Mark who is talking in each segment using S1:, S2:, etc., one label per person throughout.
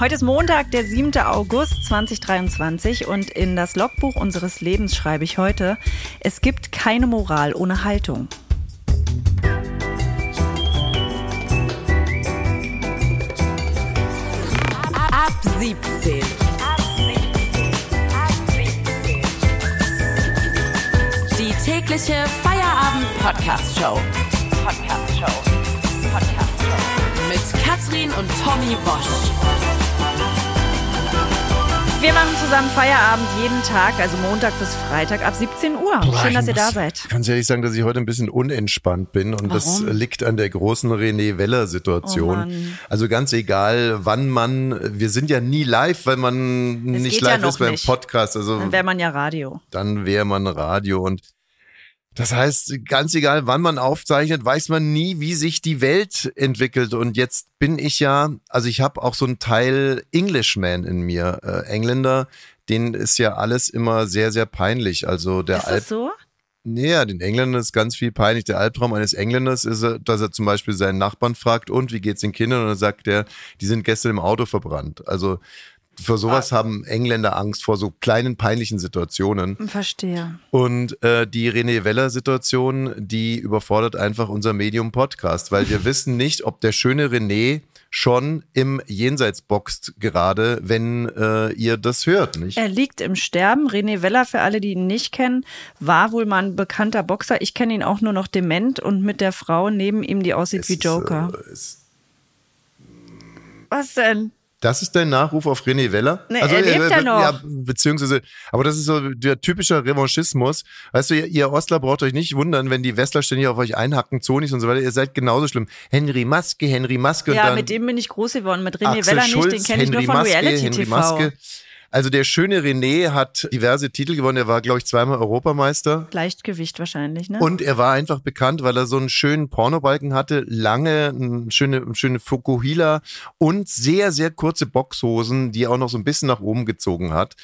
S1: Heute ist Montag, der 7. August 2023 und in das Logbuch unseres Lebens schreibe ich heute, es gibt keine Moral ohne Haltung.
S2: Ab 17. Die tägliche Feierabend-Podcast-Show. Podcast-Show. Podcast-Show. Mit Katrin und Tommy Bosch.
S1: Wir machen zusammen Feierabend jeden Tag, also Montag bis Freitag ab 17 Uhr. Schön, dass ihr da seid.
S3: Ganz ehrlich sagen, dass ich heute ein bisschen unentspannt bin und das
S1: Warum?
S3: liegt an der großen René Weller
S1: Oh
S3: Situation.
S1: Mann.
S3: also ganz egal, wann man, wir sind ja nie live, weil man
S1: Es
S3: nicht
S1: ja
S3: live
S1: noch
S3: ist beim
S1: nicht.
S3: Podcast. Also
S1: Dann wäre man ja Radio.
S3: dann wäre man Radio und das heißt, ganz egal, wann man aufzeichnet, weiß man nie, wie sich die Welt entwickelt. Und jetzt bin ich ja, also ich habe auch so einen Teil Englishman in mir, äh, Engländer, denen ist ja alles immer sehr, sehr peinlich. Also der
S1: ist
S3: Alp
S1: das so?
S3: Naja, den Engländern ist ganz viel peinlich. Der Albtraum eines Engländers ist, dass er zum Beispiel seinen Nachbarn fragt, und wie geht's den Kindern? Und dann sagt er, die sind gestern im Auto verbrannt. Also für sowas haben Engländer Angst vor so kleinen peinlichen Situationen.
S1: Verstehe.
S3: Und äh, die René Weller-Situation, die überfordert einfach unser Medium-Podcast, weil wir wissen nicht, ob der schöne René schon im Jenseits boxt gerade, wenn äh, ihr das hört, nicht?
S1: Er liegt im Sterben. René Weller, für alle, die ihn nicht kennen, war wohl mal ein bekannter Boxer. Ich kenne ihn auch nur noch dement und mit der Frau neben ihm, die aussieht wie
S3: Es ist,
S1: Joker.
S3: äh, es-
S1: Was denn?
S3: Das ist dein Nachruf auf René Weller?
S1: Nee, er lebt ja noch.
S3: Ja, beziehungsweise, aber das ist so der typische Revanchismus. Weißt du, ihr, ihr Ostler braucht euch nicht wundern, wenn die Westler ständig auf euch einhacken, Zonis und so weiter. Ihr seid genauso schlimm. Henry Maske, Henry Maske und
S1: Ja,
S3: dann
S1: mit dem bin ich groß geworden. Mit René
S3: Axel
S1: Weller nicht,
S3: Schulz,
S1: den kenne ich nur von
S3: Maske,
S1: Reality
S3: Henry
S1: TV.
S3: Maske. Also der schöne René hat diverse Titel gewonnen. Er war, glaube ich, zweimal Europameister.
S1: Leichtgewicht wahrscheinlich, ne?
S3: Und er war einfach bekannt, weil er so einen schönen Pornobalken hatte, lange, eine schöne, schöne Fukuhila und sehr, sehr kurze Boxhosen, die er auch noch so ein bisschen nach oben gezogen hat.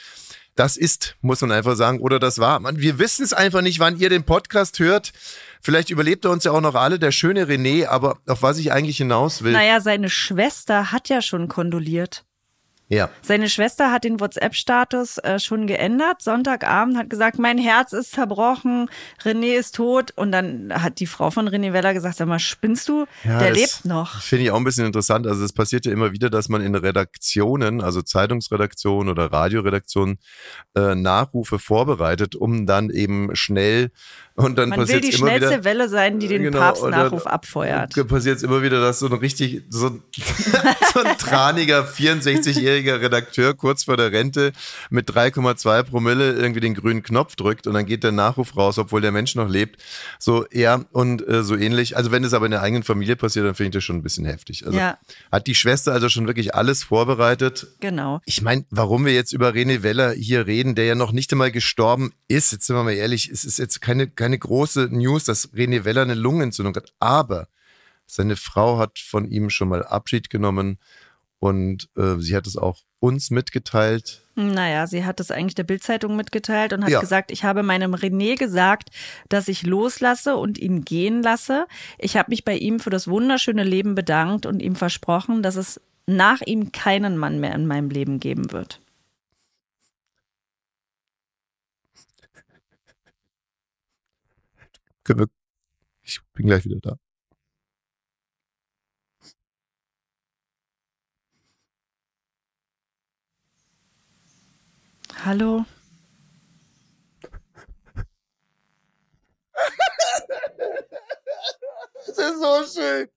S3: Das ist, muss man einfach sagen, oder das war. Man, wir wissen es einfach nicht, wann ihr den Podcast hört. Vielleicht überlebt er uns ja auch noch alle, der schöne René, aber auf was ich eigentlich hinaus will.
S1: naja, seine Schwester hat ja schon kondoliert.
S3: Ja.
S1: Seine Schwester hat den WhatsApp-Status äh, schon geändert. Sonntagabend hat gesagt, mein Herz ist zerbrochen, René ist tot. Und dann hat die Frau von René Weller gesagt, sag mal, spinnst du?
S3: Ja,
S1: Der lebt noch.
S3: Finde ich auch ein bisschen interessant. Also es passiert ja immer wieder, dass man in Redaktionen, also Zeitungsredaktionen oder Radioredaktionen, äh, Nachrufe vorbereitet, um dann eben schnell und dann
S1: Man will
S3: passiert
S1: die
S3: immer
S1: schnellste
S3: wieder.
S1: Welle sein, die den
S3: Genau,
S1: Papstnachruf abfeuert.
S3: Passiert es immer wieder, dass so ein richtig, so ein, so ein traniger 64-jähriger Redakteur kurz vor der Rente mit 3,2 Promille irgendwie den grünen Knopf drückt und dann geht der Nachruf raus, obwohl der Mensch noch lebt. So, ja, und äh, so ähnlich. Also wenn es aber in der eigenen Familie passiert, dann finde ich das schon ein bisschen heftig. Also
S1: Ja.
S3: hat die Schwester also schon wirklich alles vorbereitet.
S1: Genau.
S3: Ich meine, warum wir jetzt über René Weller hier reden, der ja noch nicht einmal gestorben ist, jetzt sind wir mal ehrlich, es ist jetzt keine, keine große News, dass René Weller eine Lungenentzündung hat, aber seine Frau hat von ihm schon mal Abschied genommen und äh, sie hat es auch uns mitgeteilt.
S1: Naja, sie hat es eigentlich der Bildzeitung mitgeteilt und hat
S3: Ja.
S1: gesagt, ich habe meinem René gesagt, dass ich loslasse und ihn gehen lasse. Ich habe mich bei ihm für das wunderschöne Leben bedankt und ihm versprochen, dass es nach ihm keinen Mann mehr in meinem Leben geben wird.
S3: Können wir, ich bin gleich wieder da.
S1: Hallo?
S3: Das ist so schön.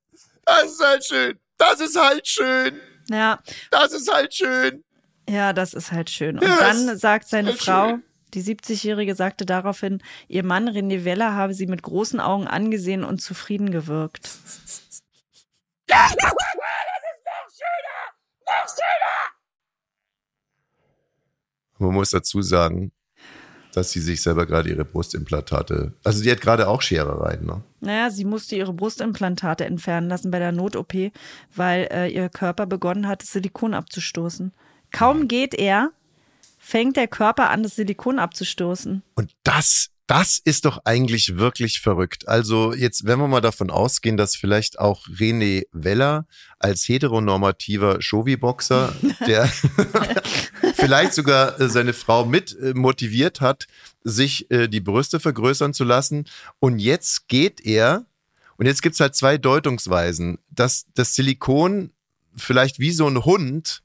S3: Das ist halt schön. Das ist halt schön.
S1: Ja,
S3: Das ist halt schön.
S1: ja, das ist halt schön. Und
S3: Ja,
S1: dann sagt seine
S3: halt
S1: Frau,
S3: schön.
S1: Die 70-Jährige sagte daraufhin, ihr Mann René Weller habe sie mit großen Augen angesehen und zufrieden gewirkt.
S3: Man muss dazu sagen, dass sie sich selber gerade ihre Brustimplantate, also die hat gerade auch Scherereien, ne?
S1: Naja, sie musste ihre Brustimplantate entfernen lassen bei der Not-OP, weil äh, ihr Körper begonnen hat, das Silikon abzustoßen. Kaum geht er, fängt der Körper an, das Silikon abzustoßen.
S3: Und das Das ist doch eigentlich wirklich verrückt. Also jetzt, wenn wir mal davon ausgehen, dass vielleicht auch René Weller als heteronormativer Shovi-Boxer, der vielleicht sogar äh, seine Frau mit äh, motiviert hat, sich äh, die Brüste vergrößern zu lassen. Und jetzt geht er, und jetzt gibt's halt zwei Deutungsweisen, dass das Silikon vielleicht wie so ein Hund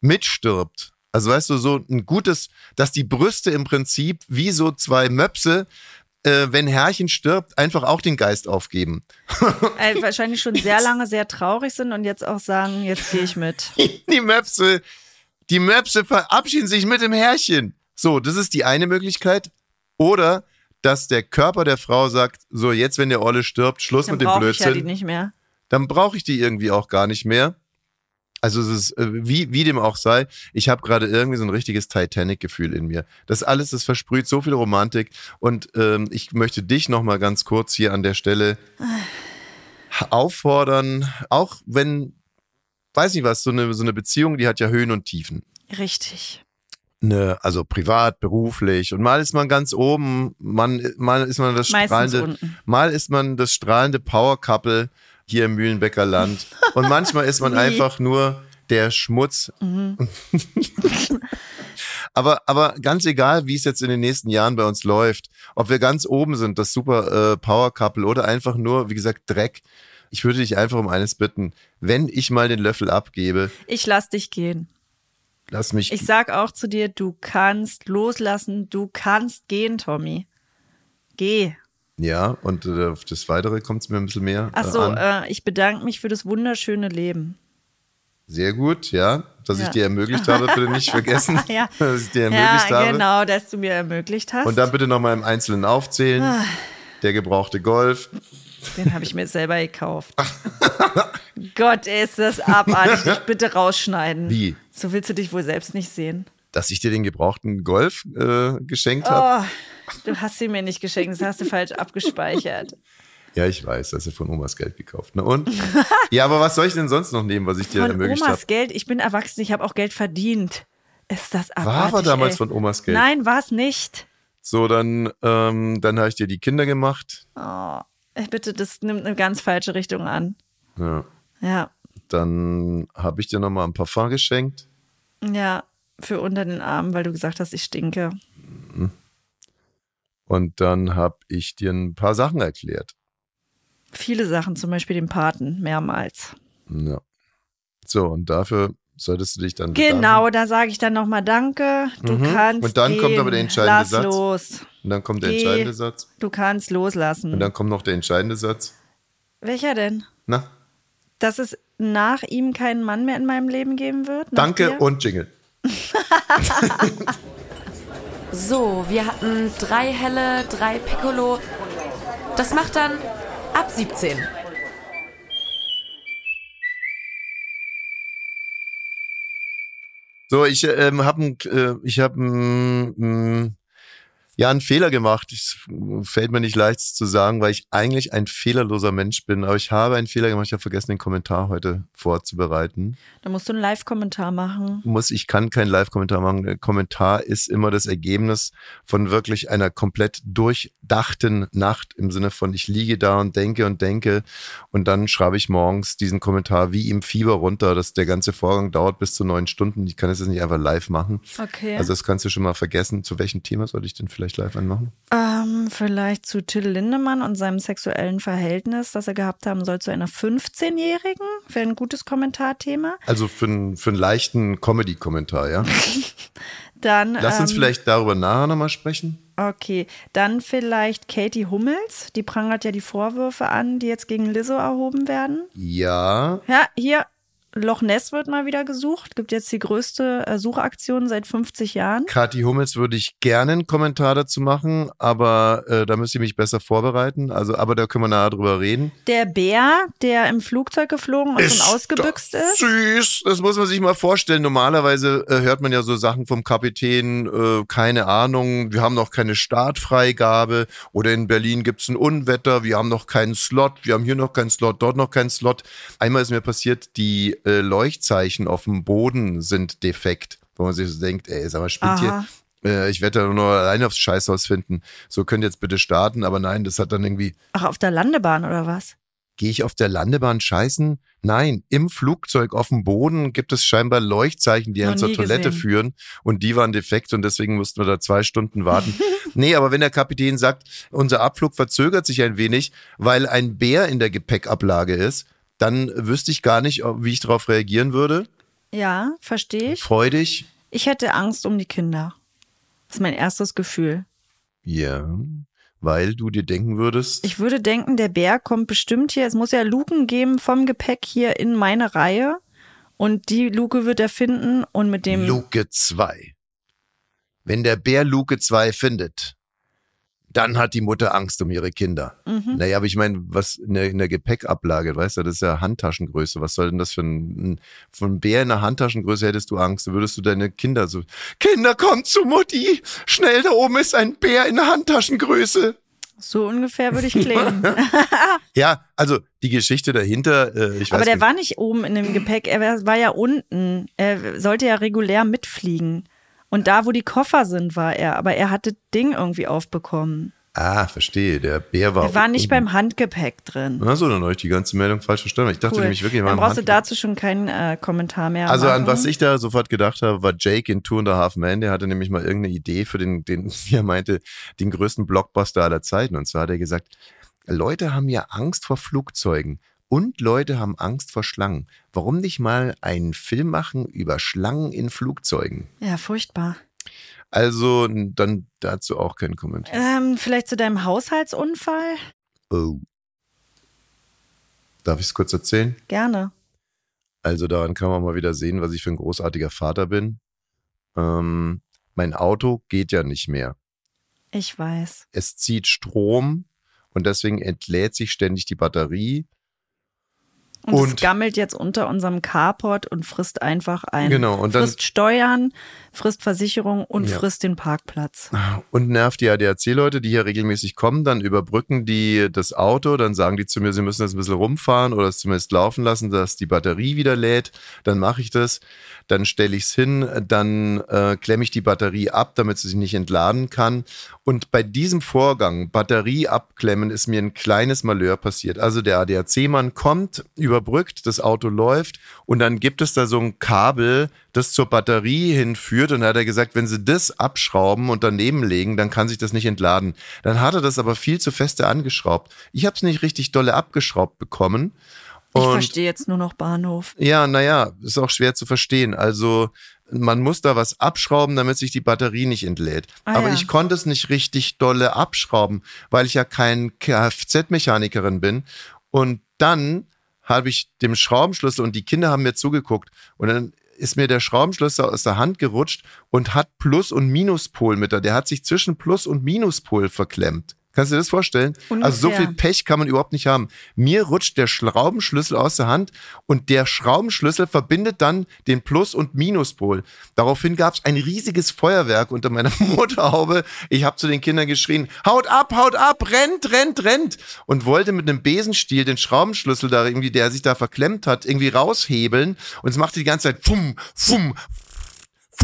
S3: mitstirbt. Also weißt du, so ein gutes, dass die Brüste im Prinzip wie so zwei Möpse, äh, wenn Herrchen stirbt, einfach auch den Geist aufgeben.
S1: Äh, wahrscheinlich schon sehr lange sehr traurig sind und jetzt auch sagen, jetzt gehe ich mit.
S3: die Möpse, die Möpse verabschieden sich mit dem Herrchen. So, das ist die eine Möglichkeit. Oder dass der Körper der Frau sagt, so jetzt, wenn der Olle stirbt, Schluss
S1: Dann
S3: mit dem
S1: brauche ich ja
S3: Blödsinn.
S1: die nicht mehr.
S3: dann brauche ich die irgendwie auch gar nicht mehr. Also es ist, äh, wie, wie dem auch sei, ich habe gerade irgendwie so ein richtiges Titanic-Gefühl in mir. Das alles, das versprüht so viel Romantik und ähm, ich möchte dich nochmal ganz kurz hier an der Stelle auffordern, auch wenn, weiß nicht was, so eine, so eine Beziehung, die hat ja Höhen und Tiefen.
S1: Richtig.
S3: Ne, also privat, beruflich und mal ist man ganz oben, man, mal ist man das
S1: Meistens
S3: strahlende,
S1: unten.
S3: mal ist man das strahlende Power Couple hier im Mühlenbecker Land und manchmal ist man?
S1: Mhm.
S3: einfach nur der Schmutz. aber, aber ganz egal, wie es jetzt in den nächsten Jahren bei uns läuft, ob wir ganz oben sind, das super äh, Power Couple oder einfach nur, wie gesagt, Dreck. Ich würde dich einfach um eines bitten, wenn ich mal den Löffel abgebe,
S1: Ich lass dich gehen.
S3: lass mich
S1: Ich sag auch zu dir, du kannst loslassen, du kannst gehen, Tommy. Geh.
S3: Ja, und äh, auf das Weitere kommt es mir ein bisschen mehr
S1: Ach
S3: äh,
S1: äh, ich bedanke mich für das wunderschöne Leben.
S3: Sehr gut, ja, dass ich
S1: Ja.
S3: dir ermöglicht habe, bitte nicht vergessen,
S1: Ja.
S3: dass ich dir ermöglicht
S1: ja,
S3: habe.
S1: genau, dass du mir ermöglicht hast.
S3: Und dann bitte nochmal im Einzelnen aufzählen.
S1: Ah.
S3: Der gebrauchte Golf.
S1: Den habe ich mir selber gekauft. Gott, ist das abartig. Dich bitte rausschneiden.
S3: Wie?
S1: So willst du dich wohl selbst nicht sehen.
S3: Dass ich dir den gebrauchten Golf äh, geschenkt habe.
S1: Du hast sie mir nicht geschenkt. Das hast du falsch abgespeichert.
S3: Ja, ich weiß, hast du von Omas Geld gekauft. Na und? ja, aber was soll ich denn sonst noch nehmen, was ich dir
S1: Von
S3: ermöglicht
S1: Omas
S3: habe?
S1: Geld. Ich bin erwachsen. Ich habe auch Geld verdient. Ist das abartig,
S3: War aber damals
S1: ey.
S3: von Omas Geld.
S1: Nein, war es nicht.
S3: So, dann, ähm, dann habe ich dir die Kinder gemacht.
S1: Oh, bitte, das nimmt eine ganz falsche Richtung an.
S3: Ja.
S1: Ja,
S3: Dann habe ich dir nochmal ein Parfum geschenkt.
S1: ja, für unter den Armen, weil du gesagt hast, ich stinke.
S3: Und dann habe ich dir ein paar Sachen erklärt.
S1: Viele Sachen, zum Beispiel den Paten, mehrmals.
S3: Ja. So, und dafür solltest du dich dann
S1: Genau, da sage ich dann nochmal Danke. Du
S3: Mhm.
S1: kannst.
S3: Und dann
S1: gehen.
S3: kommt aber der entscheidende
S1: Lass
S3: Satz.
S1: los.
S3: bedanken. Und dann kommt der
S1: Geh.
S3: entscheidende Satz.
S1: Du kannst loslassen.
S3: Und dann kommt noch der entscheidende Satz.
S1: Welcher denn?
S3: Na,
S1: Dass es nach ihm keinen Mann mehr in meinem Leben geben wird?
S3: Danke
S1: dir?
S3: und Jingle.
S2: So, wir hatten drei helle, drei Piccolo. Das macht dann ab 17.
S3: So, ich ähm, habe äh, ich hab, mm, ja einen Fehler gemacht. Es fällt mir nicht leicht zu sagen, weil ich eigentlich ein fehlerloser Mensch bin. Aber ich habe einen Fehler gemacht. Ich habe vergessen, den Kommentar heute vorzubereiten.
S1: Da musst du einen Live-Kommentar machen.
S3: muss, ich kann keinen Live-Kommentar machen. Der Kommentar ist immer das Ergebnis von wirklich einer komplett durchdachten Nacht im Sinne von, ich liege da und denke und denke und dann schreibe ich morgens diesen Kommentar wie im Fieber runter. dass der ganze Vorgang dauert bis zu neun Stunden. Ich kann es jetzt nicht einfach live machen.
S1: Okay.
S3: Also das kannst du schon mal vergessen. Zu welchem Thema sollte ich denn vielleicht live anmachen?
S1: Ähm, vielleicht zu Till Lindemann und seinem sexuellen Verhältnis, das er gehabt haben soll zu einer 15-Jährigen. Wäre ein gutes Kommentarthema.
S3: Also für, einen- für einen leichten Comedy-Kommentar, ja?
S1: Dann.
S3: Lass uns
S1: ähm,
S3: vielleicht darüber nachher nochmal sprechen.
S1: Okay, dann vielleicht Katie Hummels. Die prangert ja die Vorwürfe an, die jetzt gegen Lizzo erhoben werden.
S3: Ja,
S1: Ja, hier, Loch Ness wird mal wieder gesucht. Gibt jetzt die größte äh, Suchaktion seit 50 Jahren.
S3: Kathi Hummels würde ich gerne einen Kommentar dazu machen, aber äh, da müsste ich mich besser vorbereiten. Also, aber da können wir nachher drüber reden.
S1: Der Bär, der im Flugzeug geflogen und schon ausgebüxt ist.
S3: Süß, das muss man sich mal vorstellen. Normalerweise äh, hört man ja so Sachen vom Kapitän, äh, keine Ahnung, wir haben noch keine Startfreigabe oder in Berlin gibt's ein Unwetter, wir haben noch keinen Slot, wir haben hier noch keinen Slot, dort noch keinen Slot. Einmal ist mir passiert, die äh, Leuchtzeichen auf dem Boden sind defekt, wo man sich so denkt, ey, sag mal, spinnt hier, äh, ich werde da nur alleine aufs Scheißhaus finden. So könnt ihr jetzt bitte starten, aber nein, das hat dann irgendwie,
S1: Ach, auf der Landebahn oder was?
S3: gehe ich auf der Landebahn scheißen? Nein, im Flugzeug auf dem Boden gibt es scheinbar Leuchtzeichen, die
S1: Noch
S3: einen zur Toilette
S1: gesehen.
S3: führen und die waren defekt und deswegen mussten wir da zwei Stunden warten. nee, aber wenn der Kapitän sagt, unser Abflug verzögert sich ein wenig, weil ein Bär in der Gepäckablage ist, dann wüsste ich gar nicht, wie ich darauf reagieren würde.
S1: Ja, verstehe ich.
S3: Freudig.
S1: Ich hätte Angst um die Kinder. Das ist mein erstes Gefühl.
S3: Ja, weil du dir denken würdest,
S1: Ich würde denken, der Bär kommt bestimmt hier. Es muss ja Luken geben vom Gepäck hier in meine Reihe. Und die Luke wird er finden und mit dem.
S3: Luke 2. Wenn der Bär Luke 2 findet, dann hat die Mutter Angst um ihre Kinder.
S1: Mhm.
S3: Naja, aber ich meine, was in der, in der Gepäckablage, weißt du, das ist ja Handtaschengröße. Was soll denn das für ein, von Bär in der Handtaschengröße hättest du Angst? Würdest du deine Kinder so, Kinder, kommt zu Mutti! Schnell, da oben ist ein Bär in der Handtaschengröße!
S1: So ungefähr würde ich kleben.
S3: Ja, also die Geschichte dahinter, äh, ich weiß
S1: Aber der
S3: nicht.
S1: war nicht oben in dem Gepäck, er war- war ja unten. Er sollte ja regulär mitfliegen. Und da, wo die Koffer sind, war er. Aber er hatte Ding irgendwie aufbekommen.
S3: Ah, verstehe. Der Bär war.
S1: Er war nicht
S3: oben.
S1: beim Handgepäck drin.
S3: Achso, dann habe ich die ganze Meldung falsch verstanden. Ich dachte
S1: Cool.
S3: nämlich wirklich, war
S1: Dann brauchst du dazu schon keinen äh, Kommentar mehr.
S3: Also an
S1: machen.
S3: was ich da sofort gedacht habe, war Jake in Two and a Half Men. Der hatte nämlich mal irgendeine Idee für den, den, wie er meinte, den größten Blockbuster aller Zeiten. Und zwar hat er gesagt, Leute haben ja Angst vor Flugzeugen und Leute haben Angst vor Schlangen. Warum nicht mal einen Film machen über Schlangen in Flugzeugen?
S1: Ja, furchtbar.
S3: Also dann dazu auch kein Kommentar.
S1: Ähm, vielleicht zu deinem Haushaltsunfall?
S3: Oh. Darf ich es kurz erzählen?
S1: Gerne.
S3: Also daran kann man mal wieder sehen, was ich für ein großartiger Vater bin. Ähm, mein Auto geht ja nicht mehr.
S1: Ich weiß.
S3: Es zieht Strom und deswegen entlädt sich ständig die Batterie.
S1: Und, es
S3: Und-
S1: gammelt jetzt unter unserem Carport und frisst einfach ein.
S3: Genau, und dann-
S1: frisst Steuern, frisst Versicherung und
S3: Ja.
S1: frisst den Parkplatz.
S3: Und nervt die ADAC-Leute, die hier regelmäßig kommen, dann überbrücken die das Auto, dann sagen die zu mir, sie müssen das ein bisschen rumfahren oder es zumindest laufen lassen, dass die Batterie wieder lädt. Dann mache ich das, dann stelle ich es hin, dann äh, klemme ich die Batterie ab, damit sie sich nicht entladen kann. Und bei diesem Vorgang, Batterie abklemmen, ist mir ein kleines Malheur passiert. Also der ADAC-Mann kommt, überbrückt, das Auto läuft und dann gibt es da so ein Kabel, das zur Batterie hinführt. Und da hat er gesagt, wenn sie das abschrauben und daneben legen, dann kann sich das nicht entladen. Dann hat er das aber viel zu feste angeschraubt. Ich habe es nicht richtig dolle abgeschraubt bekommen.
S1: Ich
S3: Und
S1: verstehe jetzt nur noch Bahnhof.
S3: ja, naja, ist auch schwer zu verstehen. Also man muss da was abschrauben, damit sich die Batterie nicht entlädt.
S1: Ah,
S3: Aber
S1: ja.
S3: ich konnte es nicht richtig dolle abschrauben, weil ich ja kein Kfz-Mechanikerin bin. Und dann habe ich dem Schraubenschlüssel und die Kinder haben mir zugeguckt und dann ist mir der Schraubenschlüssel aus der Hand gerutscht und hat Plus- und Minuspol mit da. Der hat sich zwischen Plus- und Minuspol verklemmt. Kannst du dir das vorstellen? Also so
S1: Ungefähr.
S3: viel Pech kann man überhaupt nicht haben. Mir rutscht der Schraubenschlüssel aus der Hand und der Schraubenschlüssel verbindet dann den Plus- und Minuspol. Daraufhin gab es ein riesiges Feuerwerk unter meiner Motorhaube. Ich habe zu den Kindern geschrien, haut ab, haut ab, rennt, rennt, rennt. Und wollte mit einem Besenstiel den Schraubenschlüssel da irgendwie, der sich da verklemmt hat, irgendwie raushebeln. Und es machte die ganze Zeit fum, fum,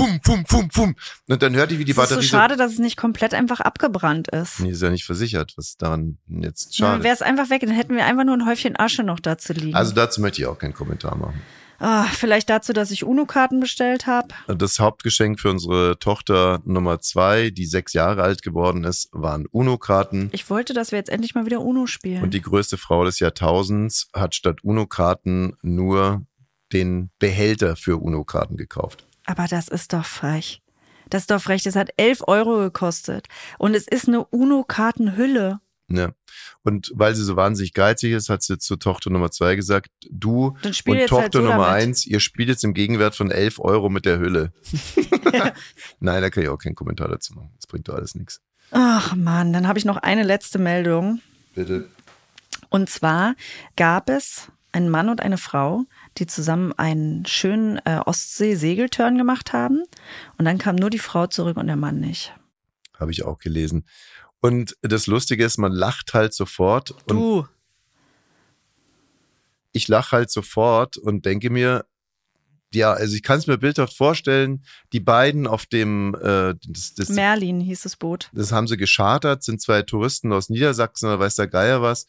S3: fum, fum, fum, fum. Und dann hörte ich, wie die
S1: Es ist so
S3: Batterie
S1: schade, dass es nicht komplett einfach abgebrannt ist.
S3: Nee, ist ja nicht versichert. Was daran jetzt
S1: Dann
S3: schade?
S1: wäre es einfach weg, dann hätten wir einfach nur ein Häufchen Asche noch dazu liegen.
S3: Also dazu möchte ich auch keinen Kommentar machen.
S1: Ah, vielleicht dazu, dass ich UNO-Karten bestellt habe.
S3: Das Hauptgeschenk für unsere Tochter Nummer zwei, die sechs Jahre alt geworden ist, waren UNO-Karten.
S1: Ich wollte, dass wir jetzt endlich mal wieder UNO spielen.
S3: Und die größte Frau des Jahrtausends hat statt UNO-Karten nur den Behälter für UNO-Karten gekauft.
S1: Aber das ist doch frech. Das ist doch frech. Das hat 11 Euro gekostet. Und es ist eine UNO-Kartenhülle.
S3: Ja. Und weil sie so wahnsinnig geizig ist, hat sie zur Tochter Nummer zwei gesagt, du und Tochter
S1: halt so
S3: Nummer
S1: damit.
S3: eins, ihr spielt jetzt im Gegenwert von 11 Euro mit der Hülle. Nein, da kann ich auch keinen Kommentar dazu machen. Das bringt doch alles nichts.
S1: Ach Mann, dann habe ich noch eine letzte Meldung.
S3: Bitte.
S1: Und zwar gab es einen Mann und eine Frau, die zusammen einen schönen äh, Ostsee-Segelturn gemacht haben. Und dann kam nur die Frau zurück und der Mann nicht.
S3: Habe ich auch gelesen. Und das Lustige ist, man lacht halt sofort.
S1: Du.
S3: ich lache halt sofort und denke mir, ja, also ich kann es mir bildhaft vorstellen, die beiden auf dem äh, das, das,
S1: Merlin hieß das Boot.
S3: das haben sie geschartert, sind zwei Touristen aus Niedersachsen oder weiß der Geier was.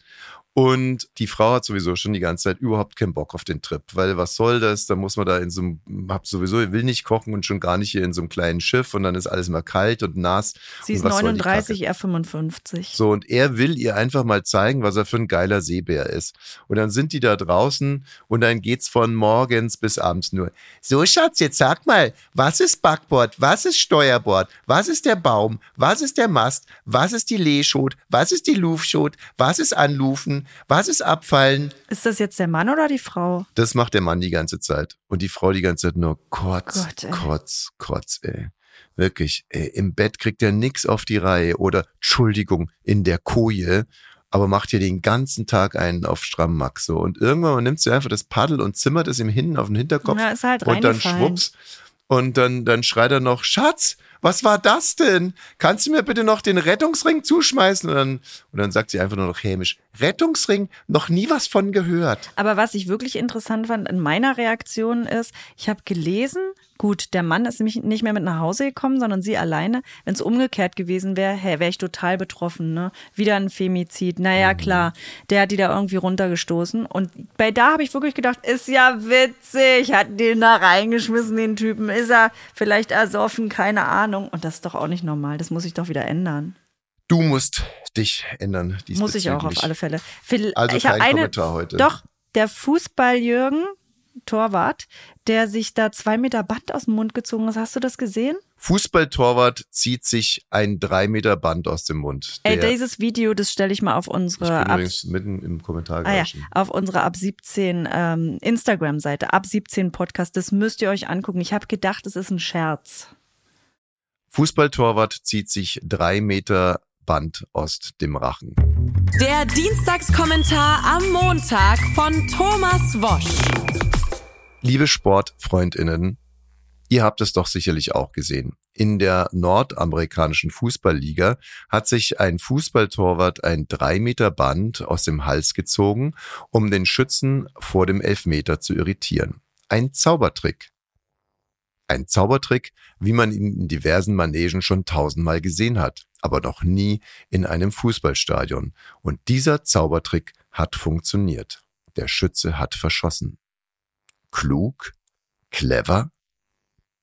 S3: Und die Frau hat sowieso schon die ganze Zeit überhaupt keinen Bock auf den Trip, weil was soll das? Da muss man da in so einem, hab sowieso, will nicht kochen und schon gar nicht hier in so einem kleinen Schiff und dann ist alles mal kalt und nass.
S1: Sie ist
S3: und was soll die
S1: 39, er 55.
S3: so, und er will ihr einfach mal zeigen, was er für ein geiler Seebär ist. Und dann sind die da draußen und dann geht's von morgens bis abends nur. So, Schatz, jetzt sag mal, was ist Backbord? Was ist Steuerbord? Was ist der Baum? Was ist der Mast? Was ist die Lehschot? Was ist die Lufschot? Was ist Anlufen? Was ist Abfallen?
S1: Ist das jetzt der Mann oder die Frau?
S3: Das macht der Mann die ganze Zeit. Und die Frau die ganze Zeit nur Kotz,
S1: Gott, ey.
S3: Kotz, Kotz, ey. Wirklich, ey, im Bett kriegt er nix auf die Reihe oder, Entschuldigung, in der Koje, aber macht hier den ganzen Tag einen auf Strammmax so. Und irgendwann nimmt sie einfach das Paddel und zimmert es ihm hinten auf den Hinterkopf
S1: Ja, ist halt
S3: und dann schwupps. Und dann, dann schreit er noch, Schatz, was war das denn? Kannst du mir bitte noch den Rettungsring zuschmeißen? Und dann, und dann sagt sie einfach nur noch hämisch, Rettungsring, noch nie was von gehört.
S1: Aber was ich wirklich interessant fand in meiner Reaktion ist, ich habe gelesen, gut, der Mann ist nämlich nicht mehr mit nach Hause gekommen, sondern sie alleine. Wenn es umgekehrt gewesen wäre, hey, wäre ich total betroffen, ne? Wieder ein Femizid. Naja, klar, der hat die da irgendwie runtergestoßen. Und bei da habe ich wirklich gedacht, ist ja witzig, hat den da reingeschmissen, den Typen. Ist er vielleicht ersoffen, keine Ahnung. Und das ist doch auch nicht normal. Das muss ich doch wieder ändern.
S3: Du musst dich ändern.
S1: Muss ich auch auf alle Fälle. Vil-
S3: Also
S1: ich
S3: kein
S1: eine,
S3: Kommentar heute.
S1: Doch, der Fußball-Jürgen, Torwart, der sich da zwei Meter Band aus dem Mund gezogen hat. Hast du das gesehen?
S3: Fußballtorwart zieht sich ein drei Meter Band aus dem Mund.
S1: Ey, dieses Video, das stelle ich mal auf
S3: ich
S1: unsere
S3: bin
S1: ab,
S3: übrigens mitten im Kommentar
S1: ah, ja, auf unsere ab 17 ähm, Instagram-Seite, ab 17 Podcast. Das müsst ihr euch angucken. Ich habe gedacht, es ist ein Scherz.
S3: Fußballtorwart zieht sich drei Meter Band aus dem Rachen.
S2: Der Dienstagskommentar am Montag von Thomas Wosch.
S3: Liebe Sportfreundinnen, ihr habt es doch sicherlich auch gesehen. In der nordamerikanischen Fußballliga hat sich ein Fußballtorwart ein drei Meter Band aus dem Hals gezogen, um den Schützen vor dem Elfmeter zu irritieren. Ein Zaubertrick. Ein Zaubertrick, wie man ihn in diversen Manegen schon tausendmal gesehen hat, aber noch nie in einem Fußballstadion. Und dieser Zaubertrick hat funktioniert. Der Schütze hat verschossen. Klug? Clever?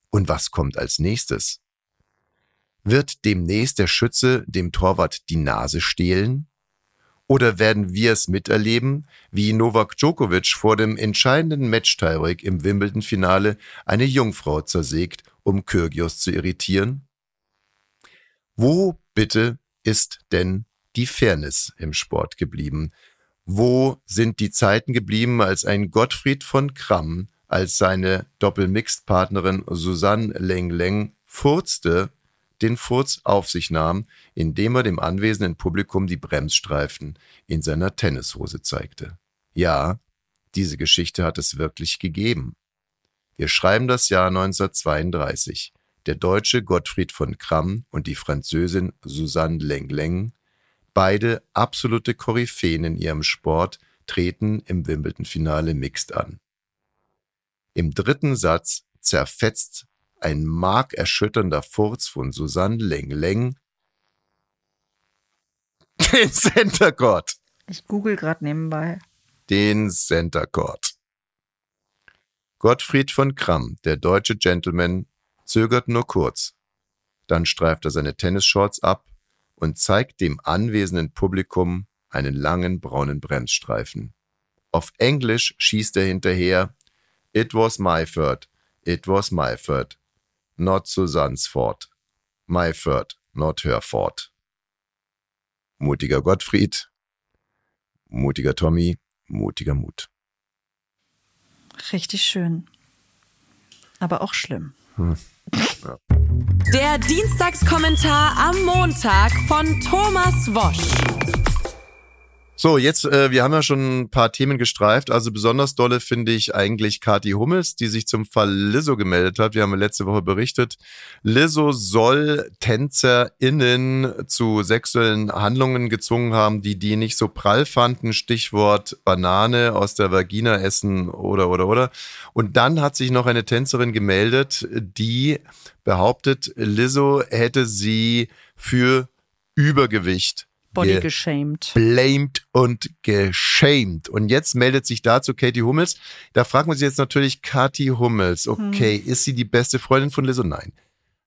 S3: Und was kommt als nächstes? Wird demnächst der Schütze dem Torwart die Nase stehlen? Oder werden wir es miterleben, wie Novak Djokovic vor dem entscheidenden Match-Tiebreak im Wimbledon-Finale eine Jungfrau zersägt, um Kyrgios zu irritieren? Wo bitte ist denn die Fairness im Sport geblieben? Wo sind die Zeiten geblieben, als ein Gottfried von Kramm als seine Doppelmixed-Partnerin Susanne Leng Leng furzte, den Furz auf sich nahm, indem er dem anwesenden Publikum die Bremsstreifen in seiner Tennishose zeigte. Ja, diese Geschichte hat es wirklich gegeben. Wir schreiben das Jahr 1932. Der Deutsche Gottfried von Kramm und die Französin Susanne Leng Leng, beide absolute Koryphäen in ihrem Sport, treten im Wimbledon-Finale Mixed an. Im dritten Satz zerfetzt ein markerschütternder Furz von Susanne Leng Leng den Center Court.
S1: Ich google gerade nebenbei.
S3: Den Center Court. Gottfried von Kramm, der deutsche Gentleman, zögert nur kurz. Dann streift er seine Tennisshorts ab und zeigt dem anwesenden Publikum einen langen braunen Bremsstreifen. Auf Englisch schießt er hinterher It was my third, it was my third, not fault. My third, not her fault. Mutiger Gottfried, mutiger Tommy, mutiger Mut.
S1: Richtig schön. Aber auch schlimm.
S2: Der Dienstagskommentar am Montag von Thomas Wosch.
S3: So, jetzt, äh, wir haben ja schon ein paar Themen gestreift. Also besonders dolle finde ich eigentlich Kati Hummels, die sich zum Fall Lizzo gemeldet hat. Wir haben letzte Woche berichtet, Lizzo soll TänzerInnen zu sexuellen Handlungen gezwungen haben, die die nicht so prall fanden. Stichwort Banane aus der Vagina essen oder, oder, oder. Und dann hat sich noch eine Tänzerin gemeldet, die behauptet, Lizzo hätte sie für Übergewicht
S1: Body geshamed.
S3: Blamed und geshamed. Und jetzt meldet sich dazu Katie Hummels. Da fragt man sich jetzt natürlich, Katie Hummels, okay, hm. ist sie die beste Freundin von Lizzo? Nein.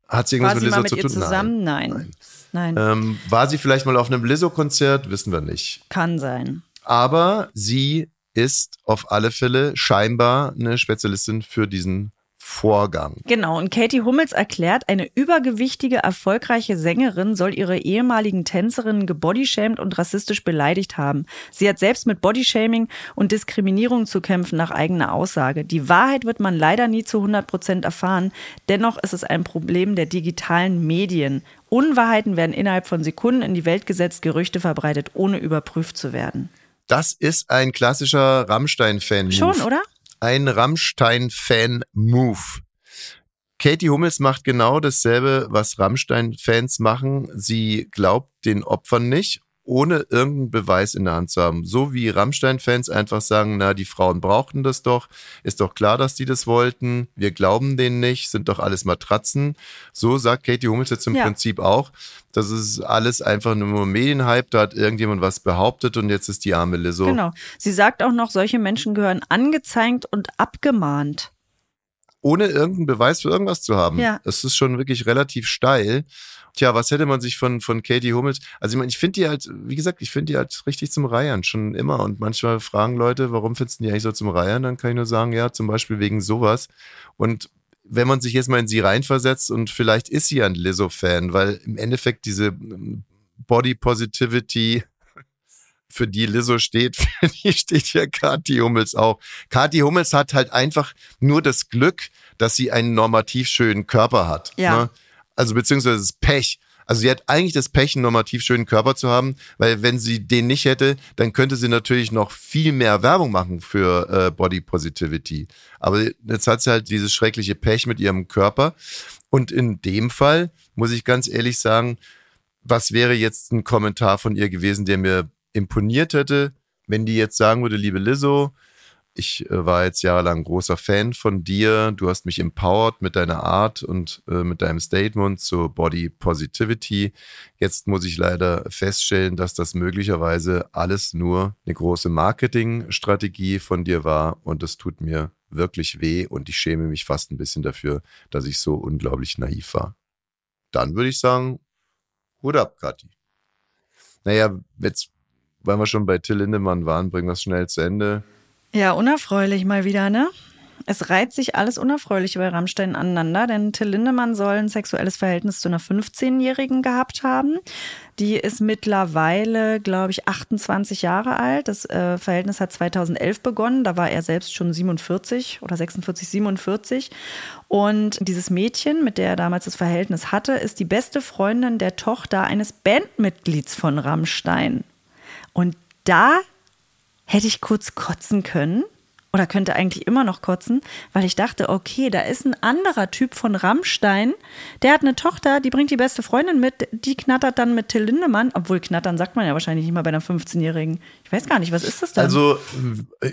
S3: Hat sie irgendwas
S1: mit
S3: Lizzo zu tun?
S1: Zusammen? Nein. Nein. Nein.
S3: Ähm, war sie vielleicht mal auf einem Lizzo-Konzert? Wissen wir nicht.
S1: Kann sein.
S3: Aber sie ist auf alle Fälle scheinbar eine Spezialistin für diesen Vorgang.
S1: Genau, und Katie Hummels erklärt, eine übergewichtige, erfolgreiche Sängerin soll ihre ehemaligen Tänzerinnen gebodyshamed und rassistisch beleidigt haben. Sie hat selbst mit Bodyshaming und Diskriminierung zu kämpfen, nach eigener Aussage. Die Wahrheit wird man leider nie zu 100 Prozent erfahren. Dennoch ist es ein Problem der digitalen Medien. Unwahrheiten werden innerhalb von Sekunden in die Welt gesetzt, Gerüchte verbreitet, ohne überprüft zu werden.
S3: Das ist ein klassischer Rammstein-Fan.
S1: Schon, oder?
S3: Ein Rammstein-Fan-Move. Katie Hummels macht genau dasselbe, was Rammstein-Fans machen. Sie glaubt den Opfern nicht ohne irgendeinen Beweis in der Hand zu haben. So wie Rammstein-Fans einfach sagen, na, die Frauen brauchten das doch, ist doch klar, dass die das wollten, wir glauben denen nicht, sind doch alles Matratzen. So sagt Katie Hummels jetzt im ja. Prinzip auch. Das ist alles einfach nur Medienhype, da hat irgendjemand was behauptet und jetzt ist die arme Lizzo.
S1: Genau. Sie sagt auch noch, solche Menschen gehören angezeigt und abgemahnt
S3: ohne irgendeinen Beweis für irgendwas zu haben. Ja. Das ist schon wirklich relativ steil. Tja, was hätte man sich von, von Katie Hummels? Also ich meine, ich finde die halt, wie gesagt, ich finde die halt richtig zum Reiern, schon immer. Und manchmal fragen Leute, warum findest du die eigentlich so zum Reiern? Dann kann ich nur sagen, ja, zum Beispiel wegen sowas. Und wenn man sich jetzt mal in sie reinversetzt und vielleicht ist sie ein Lizzo-Fan, weil im Endeffekt diese ähm, Body Positivity für die Lizzo steht, für die steht ja Kathi Hummels auch. Kathi Hummels hat halt einfach nur das Glück, dass sie einen normativ schönen Körper hat. Ja. Ne? Also beziehungsweise das Pech. Also sie hat eigentlich das Pech, einen normativ schönen Körper zu haben, weil wenn sie den nicht hätte, dann könnte sie natürlich noch viel mehr Werbung machen für äh, Body Positivity. Aber jetzt hat sie halt dieses schreckliche Pech mit ihrem Körper. Und in dem Fall muss ich ganz ehrlich sagen, was wäre jetzt ein Kommentar von ihr gewesen, der mir imponiert hätte, wenn die jetzt sagen würde, liebe Lizzo, ich äh, war jetzt jahrelang großer Fan von dir. Du hast mich empowered mit deiner Art und äh, mit deinem Statement zur Body Positivity. Jetzt muss ich leider feststellen, dass das möglicherweise alles nur eine große Marketingstrategie von dir war und es tut mir wirklich weh und ich schäme mich fast ein bisschen dafür, dass ich so unglaublich naiv war. Dann würde ich sagen, Hut ab, Kathi. Naja, jetzt, weil wir schon bei Till Lindemann waren, bringen wir es schnell zu Ende.
S1: Ja, unerfreulich mal wieder, ne? Es reiht sich alles unerfreulich bei Rammstein aneinander, denn Till Lindemann soll ein sexuelles Verhältnis zu einer 15-Jährigen gehabt haben. Die ist mittlerweile, glaube ich, 28 Jahre alt. Das äh, Verhältnis hat 2011 begonnen. Da war er selbst schon 47 oder 46, 47. Und dieses Mädchen, mit der er damals das Verhältnis hatte, ist die beste Freundin der Tochter eines Bandmitglieds von Rammstein. Und da hätte ich kurz kotzen können oder könnte eigentlich immer noch kotzen, weil ich dachte, okay, da ist ein anderer Typ von Rammstein, der hat eine Tochter, die bringt die beste Freundin mit, die knattert dann mit Till Lindemann, obwohl knattern sagt man ja wahrscheinlich nicht mal bei einer 15-Jährigen. Ich weiß gar nicht, was ist das dann?
S3: Also,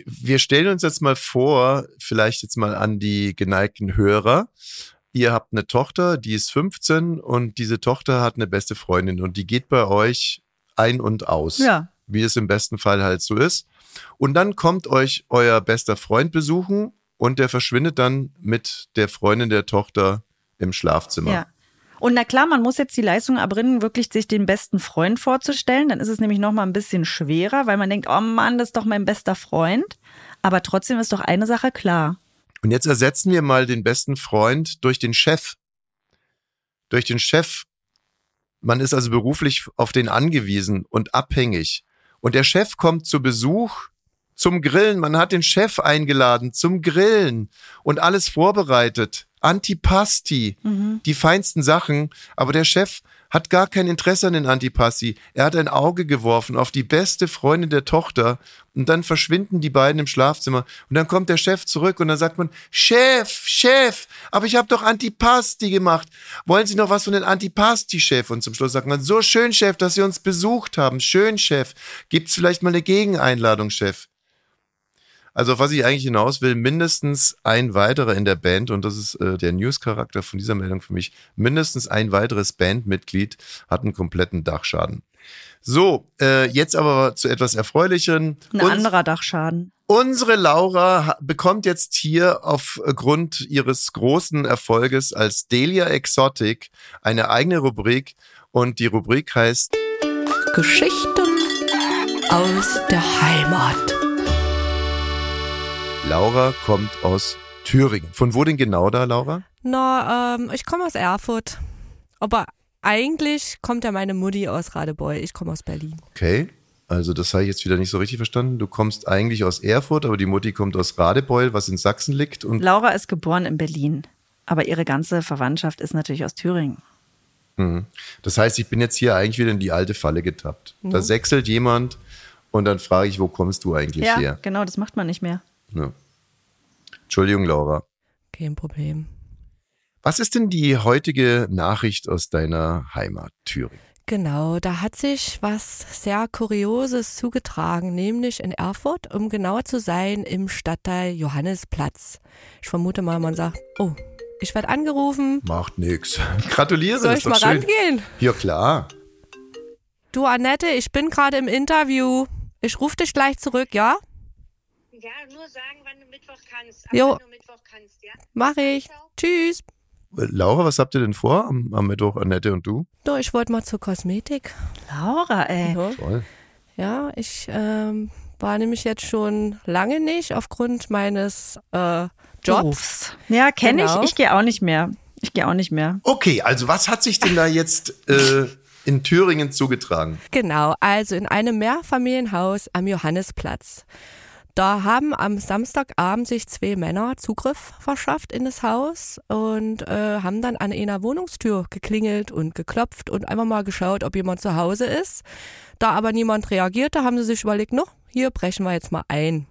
S3: wir stellen uns jetzt mal vor, vielleicht jetzt mal an die geneigten Hörer. Ihr habt eine Tochter, die ist 15 und diese Tochter hat eine beste Freundin und die geht bei euch ein und aus. Ja. Wie es im besten Fall halt so ist. Und dann kommt euch euer bester Freund besuchen und der verschwindet dann mit der Freundin der Tochter im Schlafzimmer. Ja.
S1: Und na klar, man muss jetzt die Leistung erbringen, wirklich sich den besten Freund vorzustellen. Dann ist es nämlich nochmal ein bisschen schwerer, weil man denkt, oh Mann, das ist doch mein bester Freund. Aber trotzdem ist doch eine Sache klar.
S3: Und jetzt ersetzen wir mal den besten Freund durch den Chef. Durch den Chef. Man ist also beruflich auf den angewiesen und abhängig. Und der Chef kommt zu Besuch zum Grillen. Man hat den Chef eingeladen zum Grillen und alles vorbereitet. Antipasti, mhm. die feinsten Sachen. Aber der Chef hat gar kein Interesse an den Antipasti. Er hat ein Auge geworfen auf die beste Freundin der Tochter und dann verschwinden die beiden im Schlafzimmer und dann kommt der Chef zurück und dann sagt man, Chef, Chef, aber ich habe doch Antipasti gemacht. Wollen Sie noch was von den Antipasti, Chef? Und zum Schluss sagt man, so schön, Chef, dass Sie uns besucht haben. Schön, Chef. Gibt's vielleicht mal eine Gegeneinladung, Chef? Also auf was ich eigentlich hinaus will, mindestens ein weiterer in der Band, und das ist äh, der News-Charakter von dieser Meldung für mich, mindestens ein weiteres Bandmitglied hat einen kompletten Dachschaden. So, äh, jetzt aber zu etwas Erfreulicheren.
S1: Ein Uns anderer Dachschaden.
S3: Unsere Laura bekommt jetzt hier aufgrund ihres großen Erfolges als Delia Exotic eine eigene Rubrik und die Rubrik heißt
S2: Geschichten aus der Heimat.
S3: Laura kommt aus Thüringen. Von wo denn genau da, Laura?
S4: Na, ähm, ich komme aus Erfurt. Aber eigentlich kommt ja meine Mutti aus Radebeul. Ich komme aus Berlin.
S3: Okay. Also das habe ich jetzt wieder nicht so richtig verstanden. Du kommst eigentlich aus Erfurt, aber die Mutti kommt aus Radebeul, was in Sachsen liegt. Und
S1: Laura ist geboren in Berlin, aber ihre ganze Verwandtschaft ist natürlich aus Thüringen.
S3: Mhm. Das heißt, ich bin jetzt hier eigentlich wieder in die alte Falle getappt. Mhm. Da sechselt jemand und dann frage ich, wo kommst du eigentlich
S1: ja,
S3: her?
S1: Genau, das macht man nicht mehr.
S3: Ja. Entschuldigung, Laura.
S4: Kein Problem.
S3: Was ist denn die heutige Nachricht aus deiner Heimat Thüringen?
S4: Genau, da hat sich was sehr Kurioses zugetragen, nämlich in Erfurt, um genauer zu sein, im Stadtteil Johannesplatz. Ich vermute mal, man sagt, oh, ich werde angerufen.
S3: Macht nix. Gratuliere.
S4: Soll ich mal schön. rangehen?
S3: Ja, klar.
S4: Du, Annette, ich bin gerade im Interview. Ich rufe dich gleich zurück, ja?
S5: Ja, nur sagen, wann du Mittwoch kannst.
S4: Jo. Wann du Mittwoch kannst, ja? Mach ich. Ciao. Tschüss.
S3: Laura, was habt ihr denn vor am, am Mittwoch, Annette und du?
S4: Du, ich wollte mal zur Kosmetik.
S1: Laura, ey.
S4: Ja,
S3: Toll.
S4: ja ich ähm, war nämlich jetzt schon lange nicht aufgrund meines äh, Jobs.
S1: Ja, kenne genau. ich. Ich gehe auch nicht mehr. Ich gehe auch nicht mehr.
S3: Okay, also was hat sich denn da jetzt äh, in Thüringen zugetragen?
S4: Genau, also in einem Mehrfamilienhaus am Johannesplatz. Da haben am Samstagabend sich zwei Männer Zugriff verschafft in das Haus und äh, haben dann an einer Wohnungstür geklingelt und geklopft und einfach mal geschaut, ob jemand zu Hause ist. Da aber niemand reagierte, haben sie sich überlegt, no, hier brechen wir jetzt mal ein.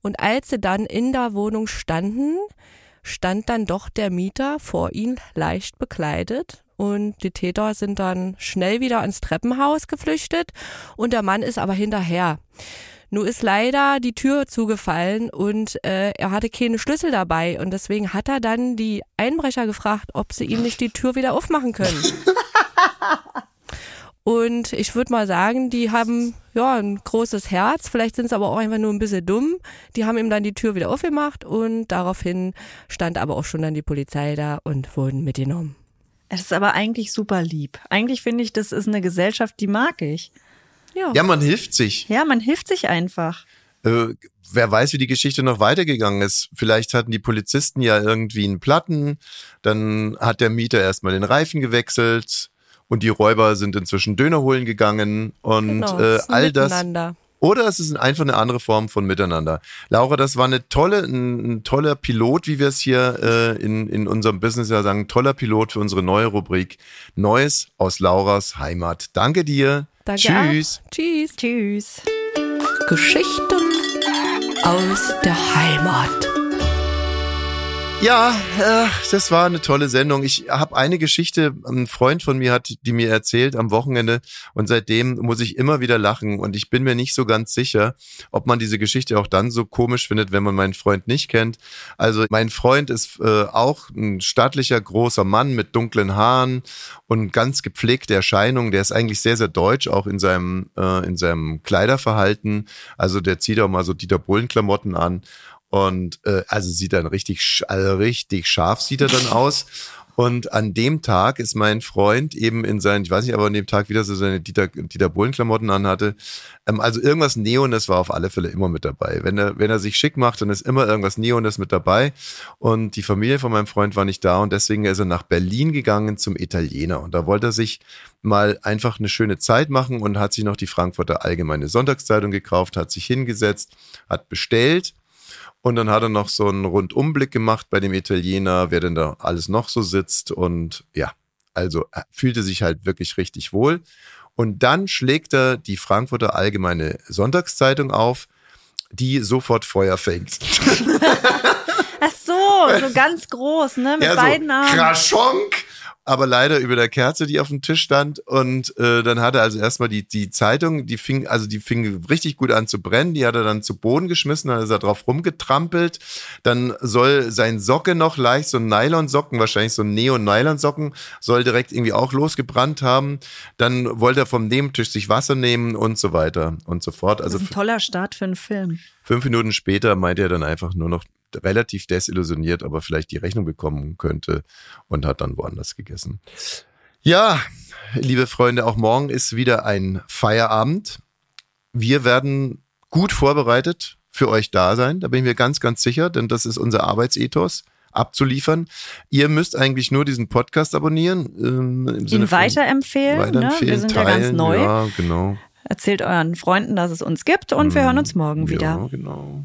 S4: Und als sie dann in der Wohnung standen, stand dann doch der Mieter vor ihnen leicht bekleidet und die Täter sind dann schnell wieder ins Treppenhaus geflüchtet und der Mann ist aber hinterher. Nur ist leider die Tür zugefallen und äh, er hatte keine Schlüssel dabei und deswegen hat er dann die Einbrecher gefragt, ob sie ihm nicht die Tür wieder aufmachen können. Und ich würde mal sagen, die haben ja ein großes Herz, vielleicht sind sie aber auch einfach nur ein bisschen dumm. Die haben ihm dann die Tür wieder aufgemacht und daraufhin stand aber auch schon dann die Polizei da und wurden mitgenommen.
S1: Es ist aber eigentlich super lieb. Eigentlich finde ich, das ist eine Gesellschaft, die mag ich.
S3: Ja. ja, man hilft sich.
S1: Ja, man hilft sich einfach.
S3: Äh, wer weiß, wie die Geschichte noch weitergegangen ist. Vielleicht hatten die Polizisten ja irgendwie einen Platten, dann hat der Mieter erstmal den Reifen gewechselt und die Räuber sind inzwischen Döner holen gegangen und genau, äh, all das. Oder es ist einfach eine andere Form von Miteinander. Laura, das war eine tolle, ein, ein toller Pilot, wie wir es hier äh, in, in unserem Business ja sagen, toller Pilot für unsere neue Rubrik Neues aus Lauras Heimat. Danke dir.
S4: Danke
S3: Tschüss.
S4: Auch. Tschüss.
S1: Tschüss.
S2: Geschichten aus der Heimat.
S3: Ja, äh, das war eine tolle Sendung. Ich habe eine Geschichte, ein Freund von mir hat die mir erzählt am Wochenende und seitdem muss ich immer wieder lachen und ich bin mir nicht so ganz sicher, ob man diese Geschichte auch dann so komisch findet, wenn man meinen Freund nicht kennt. Also mein Freund ist äh, auch ein stattlicher großer Mann mit dunklen Haaren und ganz gepflegte Erscheinung. Der ist eigentlich sehr sehr deutsch auch in seinem äh, in seinem Kleiderverhalten. Also der zieht auch mal so Dieter Bohlen Klamotten an und äh, also sieht dann richtig, also richtig scharf sieht er dann aus. Und an dem Tag ist mein Freund eben in seinen, ich weiß nicht, aber an dem Tag wieder so seine Dieter, Dieter Bohlen-Klamotten anhatte. Ähm, also irgendwas Neones war auf alle Fälle immer mit dabei. Wenn er, wenn er sich schick macht, dann ist immer irgendwas Neones mit dabei. Und die Familie von meinem Freund war nicht da und deswegen ist er nach Berlin gegangen zum Italiener. Und da wollte er sich mal einfach eine schöne Zeit machen und hat sich noch die Frankfurter Allgemeine Sonntagszeitung gekauft, hat sich hingesetzt, hat bestellt und dann hat er noch so einen Rundumblick gemacht bei dem Italiener, wer denn da alles noch so sitzt. Und ja, also er fühlte sich halt wirklich richtig wohl. Und dann schlägt er die Frankfurter Allgemeine Sonntagszeitung auf, die sofort Feuer fängt.
S1: Ach so, so ganz groß, ne? Mit
S3: Ja, so
S1: beiden Armen.
S3: Kraschonk! Aber leider über der Kerze, die auf dem Tisch stand. Und äh, dann hat er also erstmal die, die Zeitung, die fing, also die fing richtig gut an zu brennen, die hat er dann zu Boden geschmissen, dann ist er drauf rumgetrampelt. Dann soll sein Socke noch leicht, so ein Nylonsocken, wahrscheinlich so ein Neon-Nylonsocken, soll direkt irgendwie auch losgebrannt haben. Dann wollte er vom Nebentisch sich Wasser nehmen und so weiter und so fort.
S1: Das
S3: Also
S1: ist ein toller Start für einen Film.
S3: Fünf Minuten später meinte er dann einfach nur noch relativ desillusioniert, aber vielleicht die Rechnung bekommen könnte und hat dann woanders gegessen. Ja, liebe Freunde, auch morgen ist wieder ein Feierabend. Wir werden gut vorbereitet für euch da sein. Da bin ich mir ganz, ganz sicher, denn das ist unser Arbeitsethos abzuliefern. Ihr müsst eigentlich nur diesen Podcast abonnieren. Ähm, Sinne
S1: Ihn weiterempfehlen.
S3: weiterempfehlen,
S1: ne? Wir sind ja
S3: teilen,
S1: ganz neu.
S3: Ja, genau.
S1: Erzählt euren Freunden, dass es uns gibt und wir hören uns morgen wieder.
S3: Ja, genau.